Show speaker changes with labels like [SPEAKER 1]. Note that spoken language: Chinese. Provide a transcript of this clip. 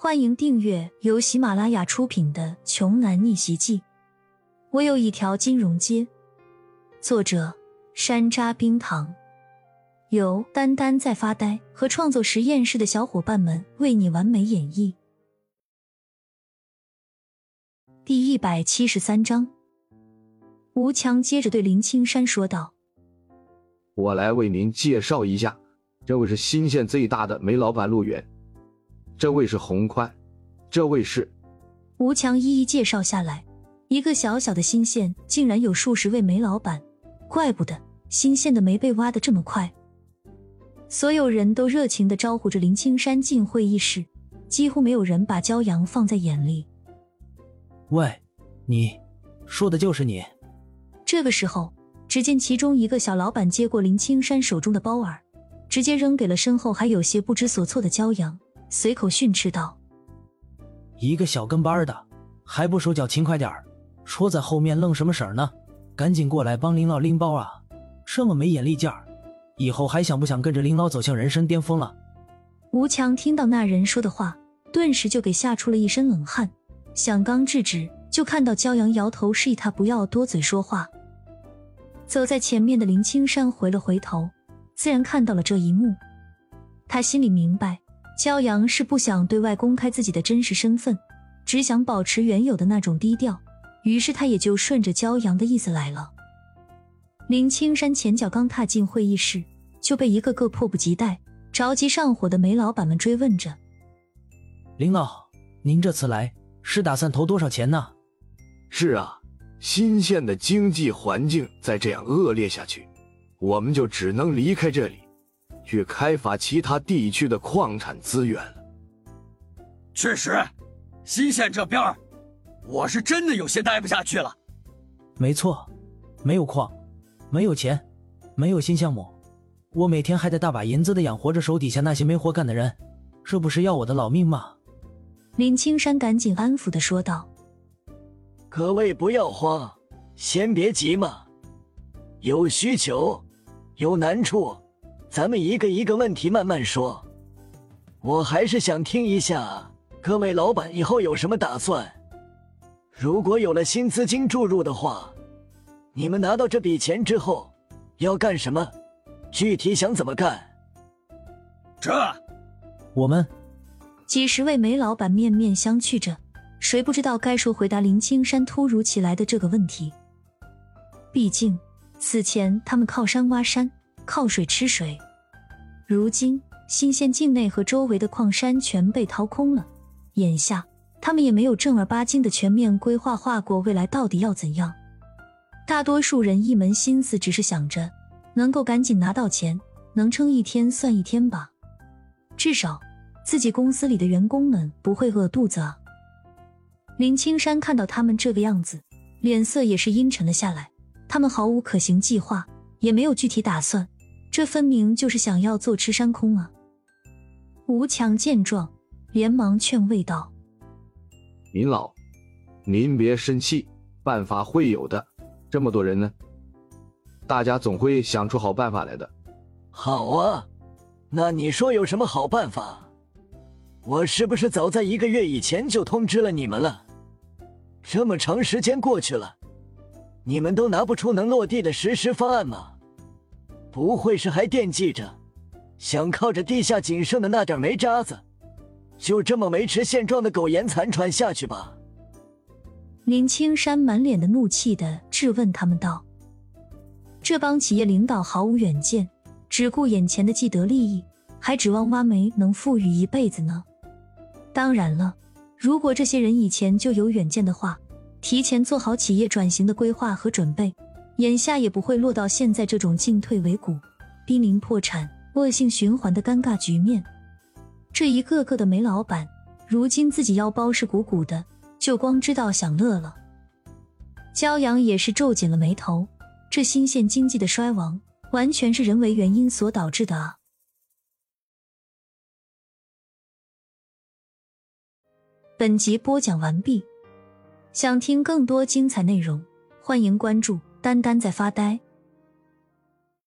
[SPEAKER 1] 欢迎订阅由喜马拉雅出品的《穷男逆袭记》。我有一条金融街。作者：山楂冰糖，由丹丹在发呆和创作实验室的小伙伴们为你完美演绎。第一百七十三章，吴强接着对林青山说道：“
[SPEAKER 2] 我来为您介绍一下，这位是新县最大的煤老板陆远。”这位是洪宽，这位是
[SPEAKER 1] 吴强一一介绍下来。一个小小的新县竟然有数十位煤老板，怪不得新县的煤被挖的这么快。所有人都热情的招呼着林青山进会议室，几乎没有人把焦阳放在眼里。
[SPEAKER 3] 喂，你说的就是你？
[SPEAKER 1] 这个时候，只见其中一个小老板接过林青山手中的包儿，直接扔给了身后还有些不知所措的焦阳。随口训斥道：“
[SPEAKER 3] 一个小跟班的，还不手脚勤快点儿，戳在后面愣什么神儿呢？赶紧过来帮林老拎包啊！这么没眼力劲儿，以后还想不想跟着林老走向人生巅峰了？”
[SPEAKER 1] 吴强听到那人说的话，顿时就给吓出了一身冷汗，想刚制止，就看到骄阳摇头示意他不要多嘴说话。走在前面的林青山回了回头，自然看到了这一幕，他心里明白。焦阳是不想对外公开自己的真实身份，只想保持原有的那种低调，于是他也就顺着焦阳的意思来了。林青山前脚刚踏进会议室，就被一个个迫不及待、着急上火的煤老板们追问着：“
[SPEAKER 3] 林老，您这次来是打算投多少钱呢？”“
[SPEAKER 2] 是啊，新县的经济环境再这样恶劣下去，我们就只能离开这里。”去开发其他地区的矿产资源了。
[SPEAKER 4] 确实，新县这边，我是真的有些待不下去了。
[SPEAKER 3] 没错，没有矿，没有钱，没有新项目，我每天还得大把银子的养活着手底下那些没活干的人，这不是要我的老命吗？
[SPEAKER 1] 林青山赶紧安抚的说道：“
[SPEAKER 5] 各位不要慌，先别急嘛，有需求，有难处。”咱们一个一个问题慢慢说，我还是想听一下各位老板以后有什么打算。如果有了新资金注入的话，你们拿到这笔钱之后要干什么？具体想怎么干？
[SPEAKER 4] 这，
[SPEAKER 3] 我们
[SPEAKER 1] 几十位煤老板面面相觑着，谁不知道该说回答林青山突如其来的这个问题？毕竟此前他们靠山挖山。靠水吃水，如今新县境内和周围的矿山全被掏空了，眼下他们也没有正儿八经的全面规划划过未来到底要怎样。大多数人一门心思只是想着能够赶紧拿到钱，能撑一天算一天吧，至少自己公司里的员工们不会饿肚子啊。林青山看到他们这个样子，脸色也是阴沉了下来。他们毫无可行计划，也没有具体打算。这分明就是想要坐吃山空啊！吴强见状，连忙劝慰道：“
[SPEAKER 2] 您老，您别生气，办法会有的。这么多人呢，大家总会想出好办法来的。”
[SPEAKER 5] 好啊，那你说有什么好办法？我是不是早在一个月以前就通知了你们了？这么长时间过去了，你们都拿不出能落地的实施方案吗？不会是还惦记着，想靠着地下仅剩的那点煤渣子，就这么维持现状的苟延残喘下去吧？
[SPEAKER 1] 林青山满脸的怒气的质问他们道：“这帮企业领导毫无远见，只顾眼前的既得利益，还指望挖煤能富裕一辈子呢？当然了，如果这些人以前就有远见的话，提前做好企业转型的规划和准备。”眼下也不会落到现在这种进退维谷、濒临破产、恶性循环的尴尬局面。这一个个的煤老板，如今自己腰包是鼓鼓的，就光知道享乐了。焦阳也是皱紧了眉头，这新县经济的衰亡，完全是人为原因所导致的啊！本集播讲完毕，想听更多精彩内容，欢迎关注。丹丹在发呆。